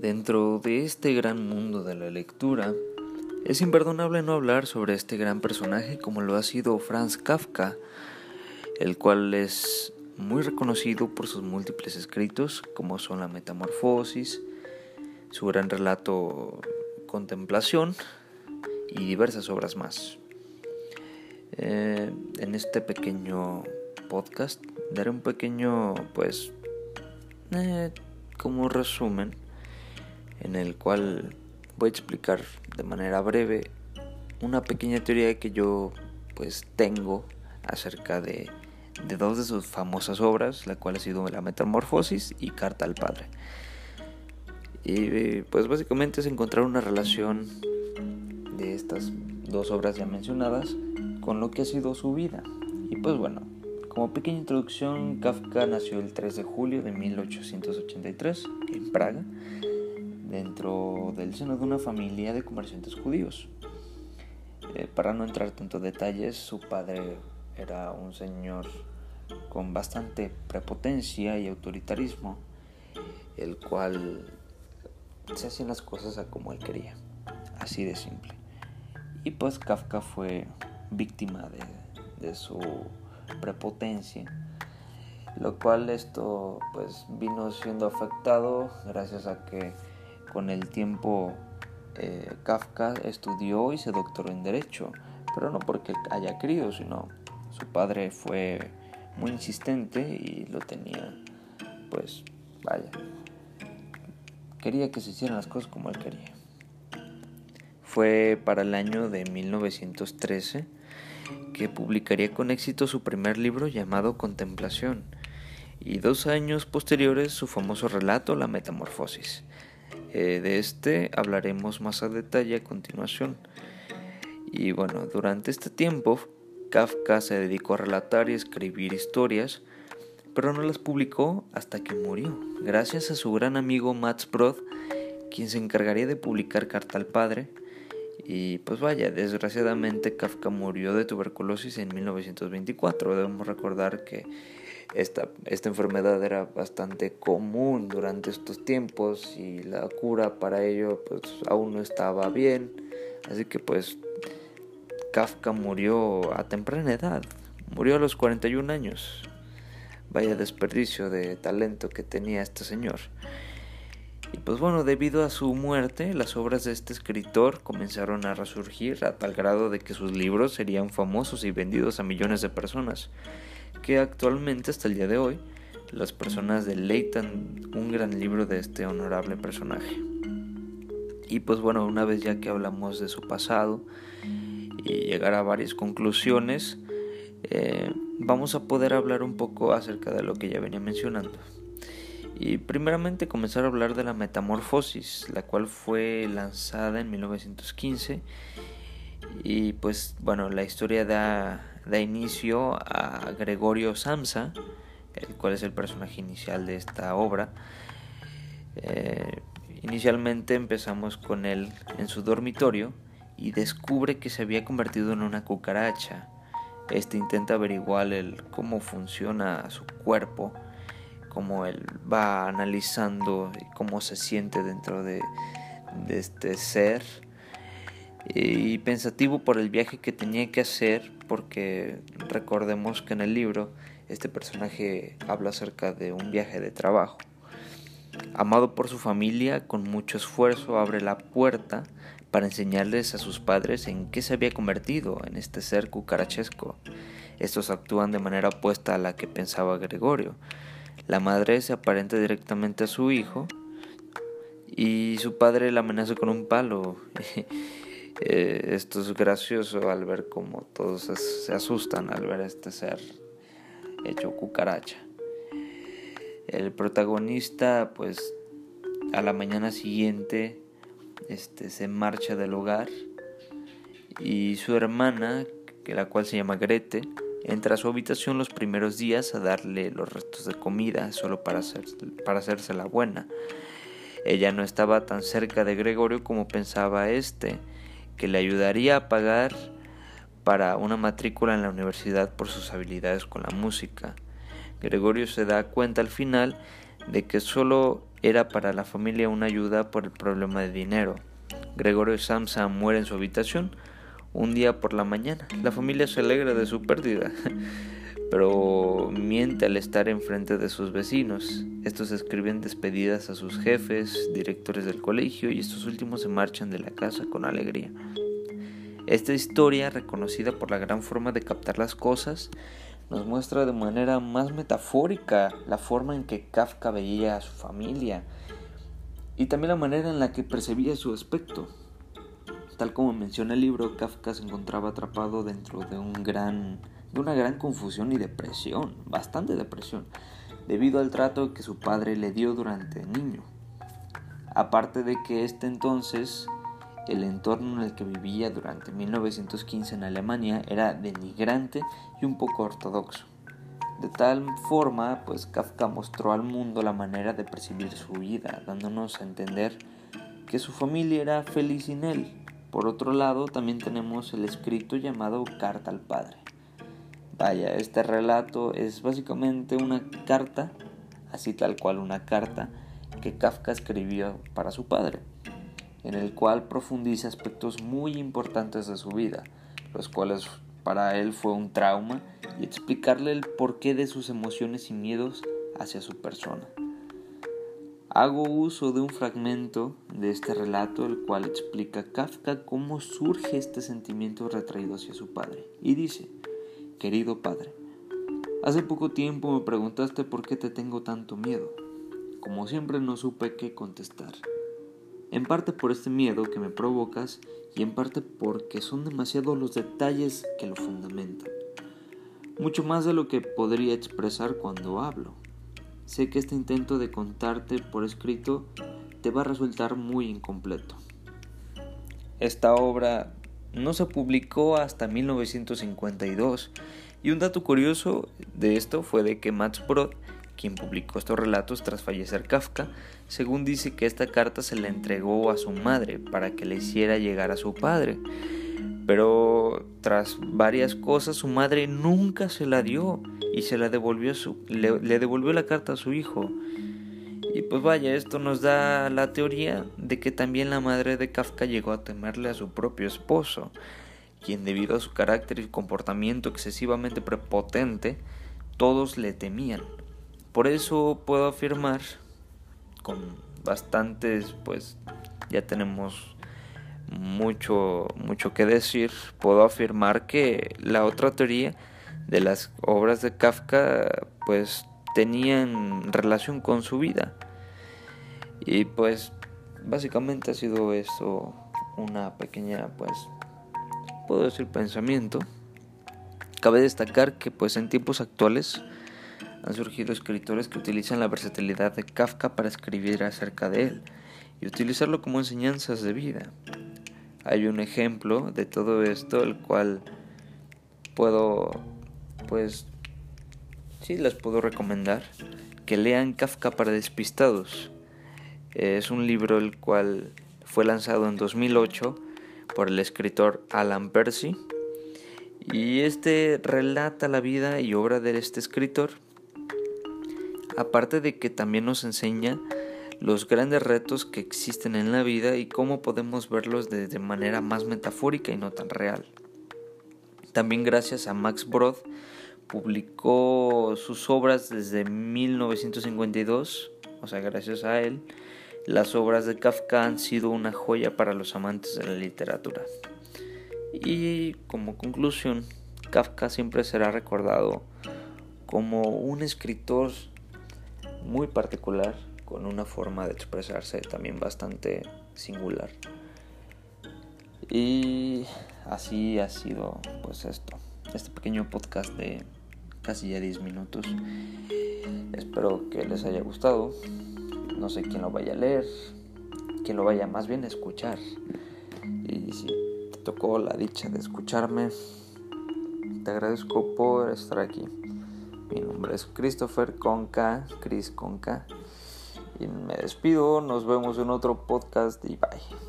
Dentro de este gran mundo de la lectura, es imperdonable no hablar sobre este gran personaje como lo ha sido Franz Kafka, el cual es muy reconocido por sus múltiples escritos como son La Metamorfosis, su gran relato Contemplación y diversas obras más. Eh, en este pequeño podcast daré un pequeño, pues, eh, como resumen en el cual voy a explicar de manera breve una pequeña teoría que yo pues tengo acerca de, de dos de sus famosas obras, la cual ha sido La Metamorfosis y Carta al Padre. Y pues básicamente es encontrar una relación de estas dos obras ya mencionadas con lo que ha sido su vida. Y pues bueno, como pequeña introducción, Kafka nació el 3 de julio de 1883 en Praga dentro del seno de una familia de comerciantes judíos. Eh, para no entrar tanto detalles, su padre era un señor con bastante prepotencia y autoritarismo, el cual se hacían las cosas a como él quería, así de simple. Y pues Kafka fue víctima de, de su prepotencia, lo cual esto pues vino siendo afectado gracias a que con el tiempo, eh, Kafka estudió y se doctoró en Derecho, pero no porque haya querido, sino su padre fue muy insistente y lo tenía, pues, vaya, quería que se hicieran las cosas como él quería. Fue para el año de 1913 que publicaría con éxito su primer libro llamado Contemplación, y dos años posteriores su famoso relato La Metamorfosis, eh, de este hablaremos más a detalle a continuación. Y bueno, durante este tiempo Kafka se dedicó a relatar y escribir historias, pero no las publicó hasta que murió, gracias a su gran amigo Mats Brod, quien se encargaría de publicar Carta al Padre. Y pues vaya, desgraciadamente Kafka murió de tuberculosis en 1924. Debemos recordar que esta, esta enfermedad era bastante común durante estos tiempos y la cura para ello pues aún no estaba bien. Así que pues Kafka murió a temprana edad, murió a los 41 años. Vaya desperdicio de talento que tenía este señor. Y pues bueno, debido a su muerte, las obras de este escritor comenzaron a resurgir a tal grado de que sus libros serían famosos y vendidos a millones de personas que actualmente hasta el día de hoy las personas deleitan un gran libro de este honorable personaje. Y pues bueno, una vez ya que hablamos de su pasado y llegar a varias conclusiones, eh, vamos a poder hablar un poco acerca de lo que ya venía mencionando. Y primeramente comenzar a hablar de la Metamorfosis, la cual fue lanzada en 1915. Y pues bueno, la historia da da inicio a Gregorio Samsa, el cual es el personaje inicial de esta obra. Eh, inicialmente empezamos con él en su dormitorio y descubre que se había convertido en una cucaracha. Este intenta averiguar el, cómo funciona su cuerpo, cómo él va analizando cómo se siente dentro de, de este ser y pensativo por el viaje que tenía que hacer porque recordemos que en el libro este personaje habla acerca de un viaje de trabajo. Amado por su familia, con mucho esfuerzo abre la puerta para enseñarles a sus padres en qué se había convertido en este ser cucarachesco. Estos actúan de manera opuesta a la que pensaba Gregorio. La madre se aparenta directamente a su hijo y su padre la amenaza con un palo. Eh, esto es gracioso al ver cómo todos se asustan al ver este ser hecho cucaracha. El protagonista, pues, a la mañana siguiente, este, se marcha del hogar y su hermana, que la cual se llama Grete, entra a su habitación los primeros días a darle los restos de comida solo para, hacer, para hacerse la buena. Ella no estaba tan cerca de Gregorio como pensaba este que le ayudaría a pagar para una matrícula en la universidad por sus habilidades con la música. Gregorio se da cuenta al final de que solo era para la familia una ayuda por el problema de dinero. Gregorio Samsa muere en su habitación un día por la mañana. La familia se alegra de su pérdida, pero miente al estar enfrente de sus vecinos. Estos escriben despedidas a sus jefes, directores del colegio, y estos últimos se marchan de la casa con alegría. Esta historia, reconocida por la gran forma de captar las cosas, nos muestra de manera más metafórica la forma en que Kafka veía a su familia y también la manera en la que percibía su aspecto. Tal como menciona el libro, Kafka se encontraba atrapado dentro de un gran de una gran confusión y depresión, bastante depresión, debido al trato que su padre le dio durante niño. Aparte de que este entonces el entorno en el que vivía durante 1915 en Alemania era denigrante y un poco ortodoxo. De tal forma, pues Kafka mostró al mundo la manera de percibir su vida, dándonos a entender que su familia era feliz sin él. Por otro lado, también tenemos el escrito llamado Carta al Padre. Vaya, este relato es básicamente una carta, así tal cual una carta, que Kafka escribió para su padre en el cual profundiza aspectos muy importantes de su vida, los cuales para él fue un trauma, y explicarle el porqué de sus emociones y miedos hacia su persona. Hago uso de un fragmento de este relato, el cual explica Kafka cómo surge este sentimiento retraído hacia su padre, y dice, Querido padre, hace poco tiempo me preguntaste por qué te tengo tanto miedo. Como siempre no supe qué contestar en parte por este miedo que me provocas y en parte porque son demasiados los detalles que lo fundamentan. Mucho más de lo que podría expresar cuando hablo. Sé que este intento de contarte por escrito te va a resultar muy incompleto. Esta obra no se publicó hasta 1952 y un dato curioso de esto fue de que Max Brod quien publicó estos relatos tras fallecer Kafka, según dice que esta carta se la entregó a su madre para que le hiciera llegar a su padre. Pero tras varias cosas su madre nunca se la dio y se la devolvió su, le, le devolvió la carta a su hijo. Y pues vaya, esto nos da la teoría de que también la madre de Kafka llegó a temerle a su propio esposo, quien debido a su carácter y comportamiento excesivamente prepotente, todos le temían. Por eso puedo afirmar con bastantes, pues ya tenemos mucho, mucho que decir, puedo afirmar que la otra teoría de las obras de Kafka pues tenían relación con su vida. Y pues básicamente ha sido eso una pequeña pues puedo decir pensamiento. Cabe destacar que pues en tiempos actuales han surgido escritores que utilizan la versatilidad de Kafka para escribir acerca de él y utilizarlo como enseñanzas de vida. Hay un ejemplo de todo esto, el cual puedo, pues, sí les puedo recomendar que lean Kafka para despistados. Es un libro el cual fue lanzado en 2008 por el escritor Alan Percy y este relata la vida y obra de este escritor aparte de que también nos enseña los grandes retos que existen en la vida y cómo podemos verlos de, manera más metafórica y no tan real. También gracias a Max Brod publicó sus obras desde 1952, o sea, gracias a él, las obras de Kafka han sido una joya para los amantes de la literatura. Y como conclusión, Kafka siempre será recordado como un escritor muy particular, con una forma de expresarse también bastante singular. Y así ha sido pues esto, este pequeño podcast de casi ya 10 minutos. Espero que les haya gustado. No sé quién lo vaya a leer, quién lo vaya más bien a escuchar. Y si te tocó la dicha de escucharme, te agradezco por estar aquí. Mi nombre es Christopher Conca, Chris Conca. Y me despido, nos vemos en otro podcast y bye.